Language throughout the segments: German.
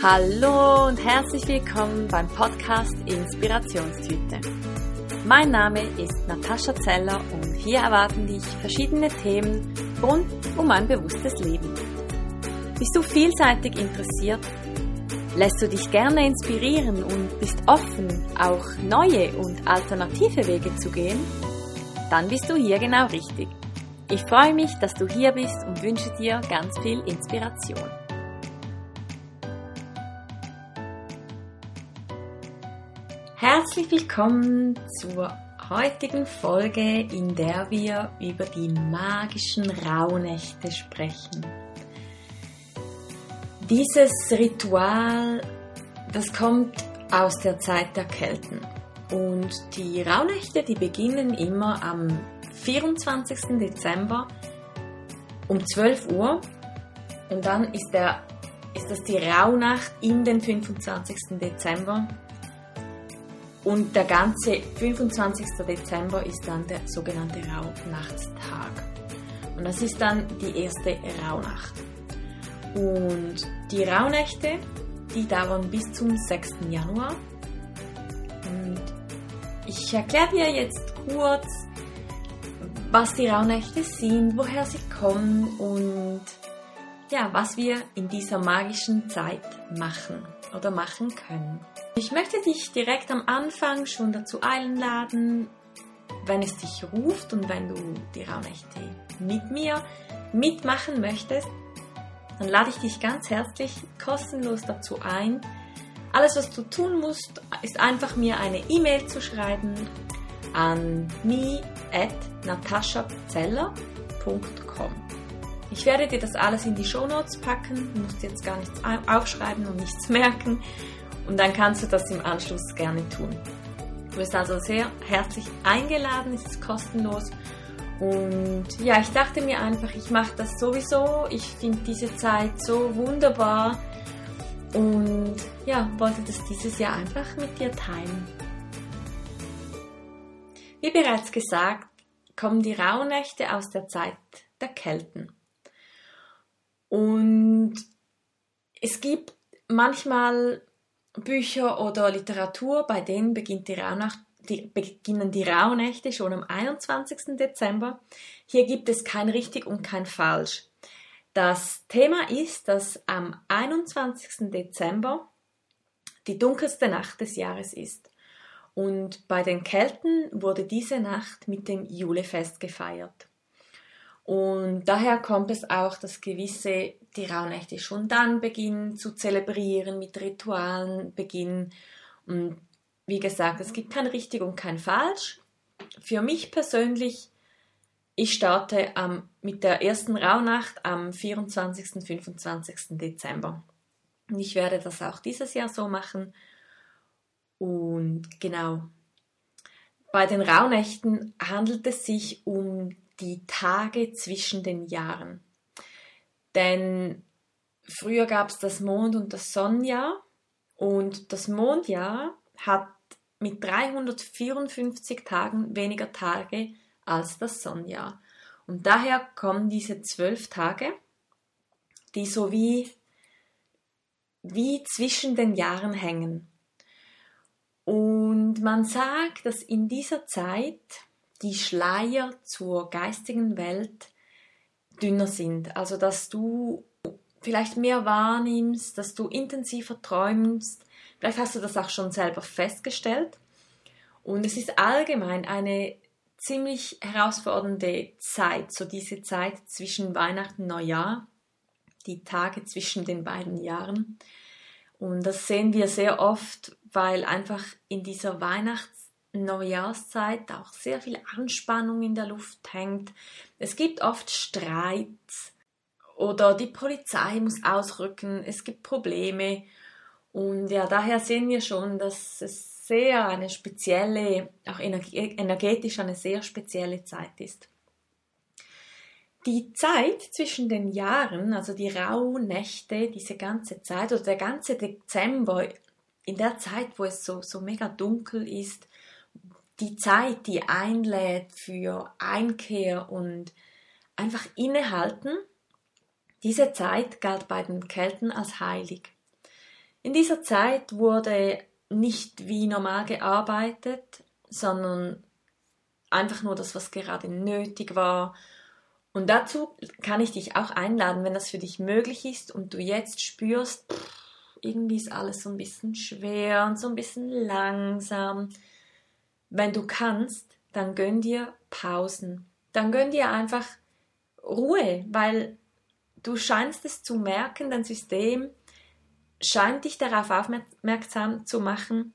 Hallo und herzlich willkommen beim Podcast Inspirationstüte. Mein Name ist Natascha Zeller und hier erwarten dich verschiedene Themen rund um ein bewusstes Leben. Bist du vielseitig interessiert? Lässt du dich gerne inspirieren und bist offen, auch neue und alternative Wege zu gehen? Dann bist du hier genau richtig. Ich freue mich, dass du hier bist und wünsche dir ganz viel Inspiration. Herzlich willkommen zur heutigen Folge, in der wir über die magischen Rauhnächte sprechen. Dieses Ritual, das kommt aus der Zeit der Kelten. Und die Rauhnächte, die beginnen immer am 24. Dezember um 12 Uhr. Und dann ist, der, ist das die Rauhnacht in den 25. Dezember und der ganze 25. Dezember ist dann der sogenannte Rauhnachtstag. Und das ist dann die erste Rauhnacht. Und die Rauhnächte, die dauern bis zum 6. Januar. Und ich erkläre dir jetzt kurz, was die Rauhnächte sind, woher sie kommen und ja, was wir in dieser magischen Zeit machen oder machen können. Ich möchte dich direkt am Anfang schon dazu einladen, wenn es dich ruft und wenn du die Raunächte mit mir mitmachen möchtest, dann lade ich dich ganz herzlich kostenlos dazu ein. Alles, was du tun musst, ist einfach mir eine E-Mail zu schreiben an me at nataschazeller.com. Ich werde dir das alles in die Shownotes packen, du musst jetzt gar nichts aufschreiben und nichts merken. Und dann kannst du das im Anschluss gerne tun. Du bist also sehr herzlich eingeladen, es ist kostenlos. Und ja, ich dachte mir einfach, ich mache das sowieso. Ich finde diese Zeit so wunderbar. Und ja, wollte das dieses Jahr einfach mit dir teilen. Wie bereits gesagt, kommen die Rauhnächte aus der Zeit der Kelten. Und es gibt manchmal Bücher oder Literatur, bei denen beginnt die Rauhnacht, die, beginnen die Rauhnächte schon am 21. Dezember. Hier gibt es kein richtig und kein falsch. Das Thema ist, dass am 21. Dezember die dunkelste Nacht des Jahres ist. Und bei den Kelten wurde diese Nacht mit dem Julefest gefeiert. Und daher kommt es auch, dass gewisse die Rauhnächte schon dann beginnen zu zelebrieren, mit Ritualen beginnen. Und wie gesagt, es gibt kein richtig und kein falsch. Für mich persönlich, ich starte am, mit der ersten Rauhnacht am 24. und 25. Dezember. Und ich werde das auch dieses Jahr so machen. Und genau, bei den Rauhnächten handelt es sich um die Tage zwischen den Jahren. Denn früher gab es das Mond- und das Sonnenjahr und das Mondjahr hat mit 354 Tagen weniger Tage als das Sonnenjahr. Und daher kommen diese zwölf Tage, die so wie, wie zwischen den Jahren hängen. Und man sagt, dass in dieser Zeit die Schleier zur geistigen Welt dünner sind. Also dass du vielleicht mehr wahrnimmst, dass du intensiver träumst. Vielleicht hast du das auch schon selber festgestellt. Und es ist allgemein eine ziemlich herausfordernde Zeit, so diese Zeit zwischen Weihnachten und Neujahr, die Tage zwischen den beiden Jahren. Und das sehen wir sehr oft, weil einfach in dieser Weihnachts Neujahrszeit auch sehr viel Anspannung in der Luft hängt. Es gibt oft Streits oder die Polizei muss ausrücken, es gibt Probleme und ja, daher sehen wir schon, dass es sehr eine spezielle, auch energetisch eine sehr spezielle Zeit ist. Die Zeit zwischen den Jahren, also die Rauhnächte, diese ganze Zeit oder der ganze Dezember, in der Zeit, wo es so, so mega dunkel ist, die Zeit, die einlädt für Einkehr und einfach innehalten, diese Zeit galt bei den Kelten als heilig. In dieser Zeit wurde nicht wie normal gearbeitet, sondern einfach nur das, was gerade nötig war. Und dazu kann ich dich auch einladen, wenn das für dich möglich ist und du jetzt spürst, pff, irgendwie ist alles so ein bisschen schwer und so ein bisschen langsam. Wenn du kannst, dann gönn dir Pausen. Dann gönn dir einfach Ruhe, weil du scheinst es zu merken, dein System scheint dich darauf aufmerksam zu machen.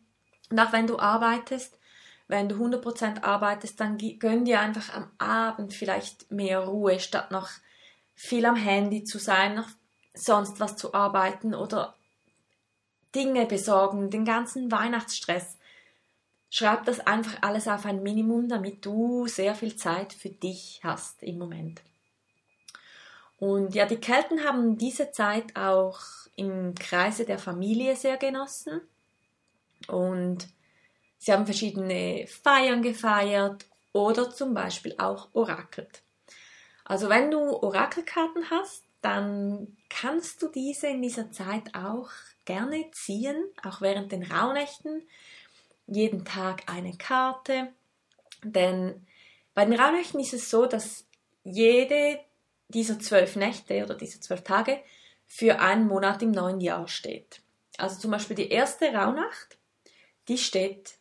Und auch wenn du arbeitest, wenn du 100% arbeitest, dann gönn dir einfach am Abend vielleicht mehr Ruhe, statt noch viel am Handy zu sein, noch sonst was zu arbeiten oder Dinge besorgen, den ganzen Weihnachtsstress. Schreib das einfach alles auf ein Minimum, damit du sehr viel Zeit für dich hast im Moment. Und ja, die Kelten haben diese Zeit auch im Kreise der Familie sehr genossen. Und sie haben verschiedene Feiern gefeiert oder zum Beispiel auch orakelt. Also wenn du Orakelkarten hast, dann kannst du diese in dieser Zeit auch gerne ziehen, auch während den Rauhnächten. Jeden Tag eine Karte. Denn bei den Rauhnächten ist es so, dass jede dieser zwölf Nächte oder diese zwölf Tage für einen Monat im neuen Jahr steht. Also zum Beispiel die erste Rauhnacht, die steht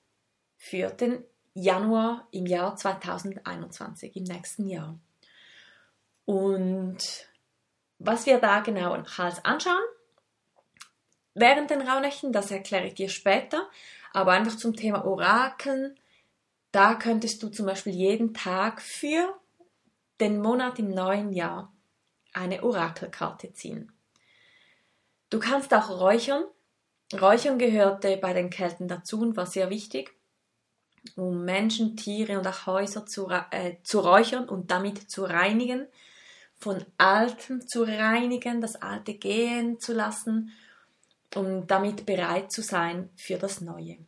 für den Januar im Jahr 2021, im nächsten Jahr. Und was wir da genau als anschauen, während den Rauhnächten, das erkläre ich dir später, aber einfach zum Thema Orakeln, da könntest du zum Beispiel jeden Tag für den Monat im neuen Jahr eine Orakelkarte ziehen. Du kannst auch räuchern. Räuchern gehörte bei den Kelten dazu und war sehr wichtig, um Menschen, Tiere und auch Häuser zu, äh, zu räuchern und damit zu reinigen, von Altem zu reinigen, das Alte gehen zu lassen, um damit bereit zu sein für das Neue.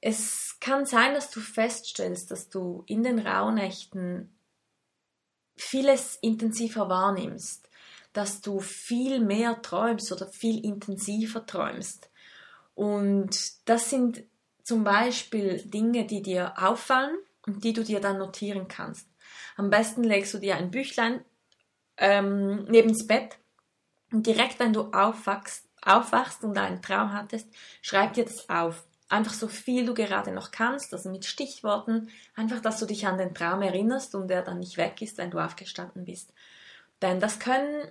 Es kann sein, dass du feststellst, dass du in den Rauhnächten vieles intensiver wahrnimmst, dass du viel mehr träumst oder viel intensiver träumst. Und das sind zum Beispiel Dinge, die dir auffallen und die du dir dann notieren kannst. Am besten legst du dir ein Büchlein ähm, nebens Bett und direkt, wenn du aufwachst, aufwachst und einen Traum hattest, schreib dir das auf. Einfach so viel du gerade noch kannst, also mit Stichworten, einfach, dass du dich an den Traum erinnerst und der dann nicht weg ist, wenn du aufgestanden bist. Denn das können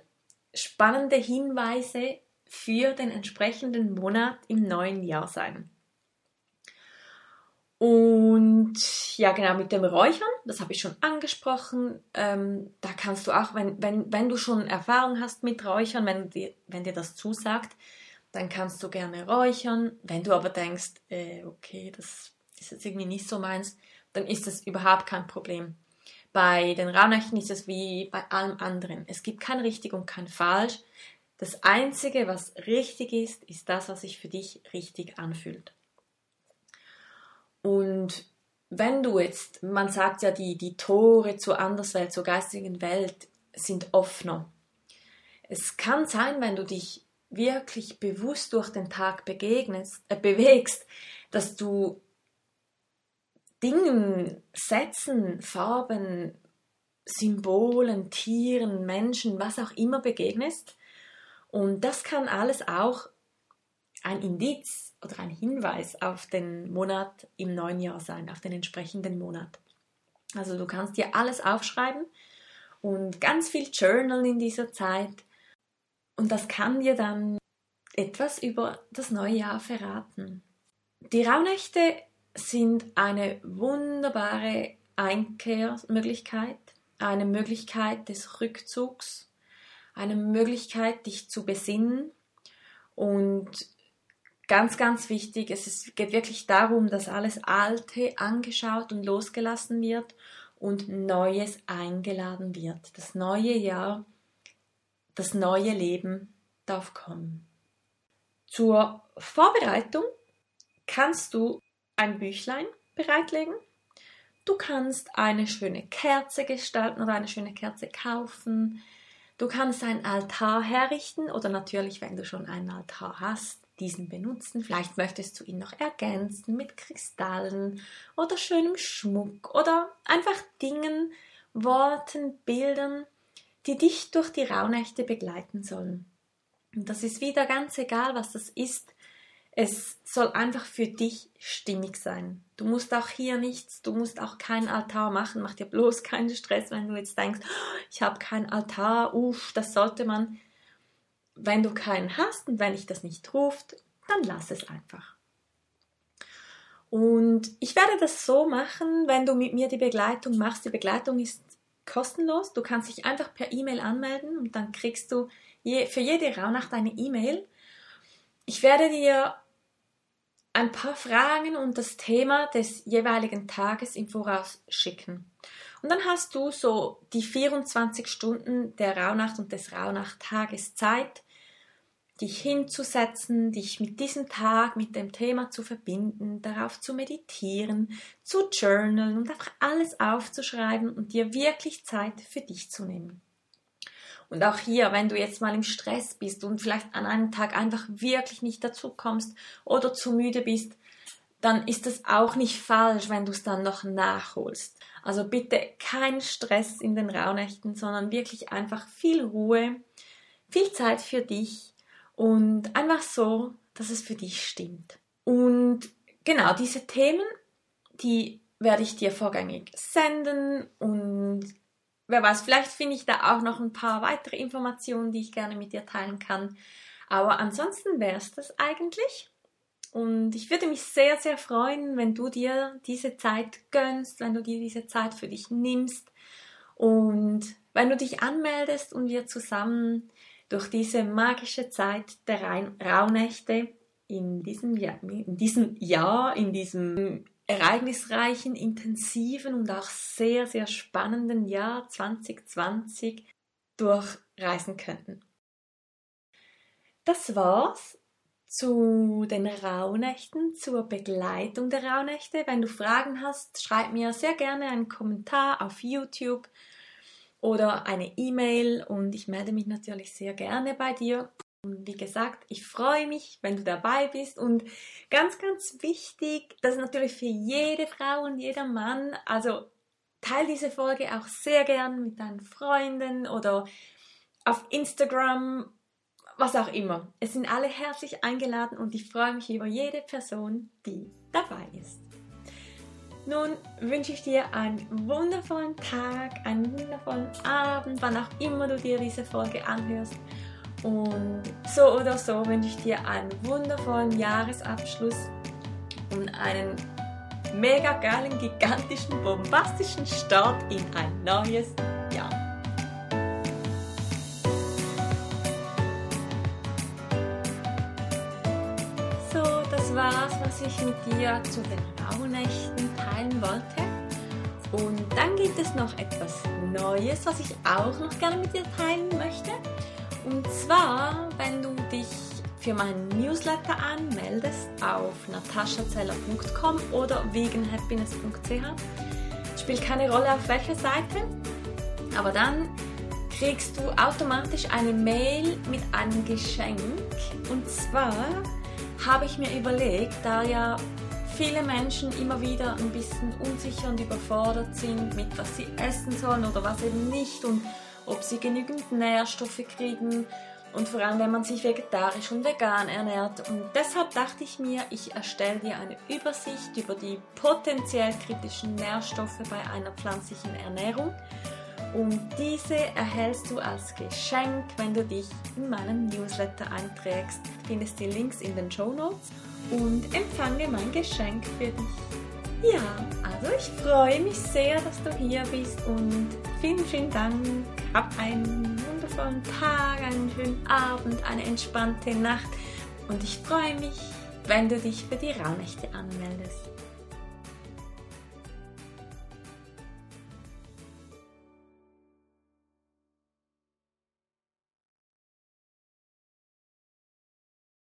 spannende Hinweise für den entsprechenden Monat im neuen Jahr sein. Und ja, genau, mit dem Räuchern, das habe ich schon angesprochen, ähm, da kannst du auch, wenn, wenn, wenn du schon Erfahrung hast mit Räuchern, wenn dir, wenn dir das zusagt, dann kannst du gerne räuchern. Wenn du aber denkst, äh, okay, das ist jetzt irgendwie nicht so meins, dann ist das überhaupt kein Problem. Bei den Raunächten ist es wie bei allem anderen. Es gibt kein richtig und kein falsch. Das Einzige, was richtig ist, ist das, was sich für dich richtig anfühlt. Und wenn du jetzt, man sagt ja, die, die Tore zur Anderswelt, zur geistigen Welt sind offener. Es kann sein, wenn du dich wirklich bewusst durch den Tag begegnest, äh, bewegst, dass du Dingen, Sätzen, Farben, Symbolen, Tieren, Menschen, was auch immer begegnest. Und das kann alles auch ein Indiz oder ein Hinweis auf den Monat im neuen Jahr sein, auf den entsprechenden Monat. Also du kannst dir alles aufschreiben und ganz viel journalen in dieser Zeit. Und das kann dir dann etwas über das neue Jahr verraten. Die Rauhnächte sind eine wunderbare Einkehrmöglichkeit, eine Möglichkeit des Rückzugs, eine Möglichkeit, dich zu besinnen. Und ganz, ganz wichtig, es ist, geht wirklich darum, dass alles Alte angeschaut und losgelassen wird und Neues eingeladen wird. Das neue Jahr, das neue Leben darf kommen. Zur Vorbereitung kannst du ein Büchlein bereitlegen. Du kannst eine schöne Kerze gestalten oder eine schöne Kerze kaufen. Du kannst einen Altar herrichten oder natürlich, wenn du schon einen Altar hast, diesen benutzen. Vielleicht möchtest du ihn noch ergänzen mit Kristallen oder schönem Schmuck oder einfach Dingen, Worten, Bildern, die dich durch die Rauhnächte begleiten sollen. Und das ist wieder ganz egal, was das ist. Es soll einfach für dich stimmig sein. Du musst auch hier nichts, du musst auch keinen Altar machen. Mach dir bloß keinen Stress, wenn du jetzt denkst, oh, ich habe keinen Altar, uff, das sollte man. Wenn du keinen hast und wenn dich das nicht ruft, dann lass es einfach. Und ich werde das so machen, wenn du mit mir die Begleitung machst. Die Begleitung ist kostenlos. Du kannst dich einfach per E-Mail anmelden und dann kriegst du je, für jede Rauhnacht eine E-Mail. Ich werde dir ein paar Fragen und das Thema des jeweiligen Tages im Voraus schicken. Und dann hast du so die 24 Stunden der Rauhnacht und des Rauhnacht-Tages Zeit, dich hinzusetzen, dich mit diesem Tag, mit dem Thema zu verbinden, darauf zu meditieren, zu journalen und einfach alles aufzuschreiben und dir wirklich Zeit für dich zu nehmen. Und auch hier, wenn du jetzt mal im Stress bist und vielleicht an einem Tag einfach wirklich nicht dazu kommst oder zu müde bist, dann ist es auch nicht falsch, wenn du es dann noch nachholst. Also bitte kein Stress in den Rauhnächten, sondern wirklich einfach viel Ruhe, viel Zeit für dich und einfach so, dass es für dich stimmt. Und genau diese Themen, die werde ich dir vorgängig senden und wer weiß, vielleicht finde ich da auch noch ein paar weitere Informationen, die ich gerne mit dir teilen kann. Aber ansonsten wäre es das eigentlich. Und ich würde mich sehr, sehr freuen, wenn du dir diese Zeit gönnst, wenn du dir diese Zeit für dich nimmst und wenn du dich anmeldest und wir zusammen durch diese magische Zeit der Rauhnächte in diesem Jahr, in diesem Jahr, in diesem ereignisreichen, intensiven und auch sehr, sehr spannenden Jahr 2020 durchreisen könnten. Das war's zu den Rauhnächten, zur Begleitung der Rauhnächte. Wenn du Fragen hast, schreib mir sehr gerne einen Kommentar auf YouTube oder eine E-Mail und ich melde mich natürlich sehr gerne bei dir. Und wie gesagt, ich freue mich, wenn du dabei bist. Und ganz, ganz wichtig, das ist natürlich für jede Frau und jeder Mann. Also teile diese Folge auch sehr gern mit deinen Freunden oder auf Instagram, was auch immer. Es sind alle herzlich eingeladen und ich freue mich über jede Person, die dabei ist. Nun wünsche ich dir einen wundervollen Tag, einen wundervollen Abend, wann auch immer du dir diese Folge anhörst. Und so oder so wünsche ich dir einen wundervollen Jahresabschluss und einen mega geilen, gigantischen, bombastischen Start in ein neues Jahr. Ich mit dir zu den Rauhnächten teilen wollte. Und dann gibt es noch etwas Neues, was ich auch noch gerne mit dir teilen möchte. Und zwar, wenn du dich für meinen Newsletter anmeldest auf nataschazeller.com oder veganhappiness.ch. Spielt keine Rolle auf welcher Seite, aber dann kriegst du automatisch eine Mail mit einem Geschenk. Und zwar habe ich mir überlegt, da ja viele Menschen immer wieder ein bisschen unsicher und überfordert sind mit was sie essen sollen oder was eben nicht und ob sie genügend Nährstoffe kriegen und vor allem wenn man sich vegetarisch und vegan ernährt. Und deshalb dachte ich mir, ich erstelle dir eine Übersicht über die potenziell kritischen Nährstoffe bei einer pflanzlichen Ernährung. Und diese erhältst du als Geschenk, wenn du dich in meinem Newsletter einträgst. Du findest die Links in den Show Notes und empfange mein Geschenk für dich. Ja, also ich freue mich sehr, dass du hier bist und vielen, vielen Dank. Hab einen wundervollen Tag, einen schönen Abend, eine entspannte Nacht und ich freue mich, wenn du dich für die Rauhnächte anmeldest.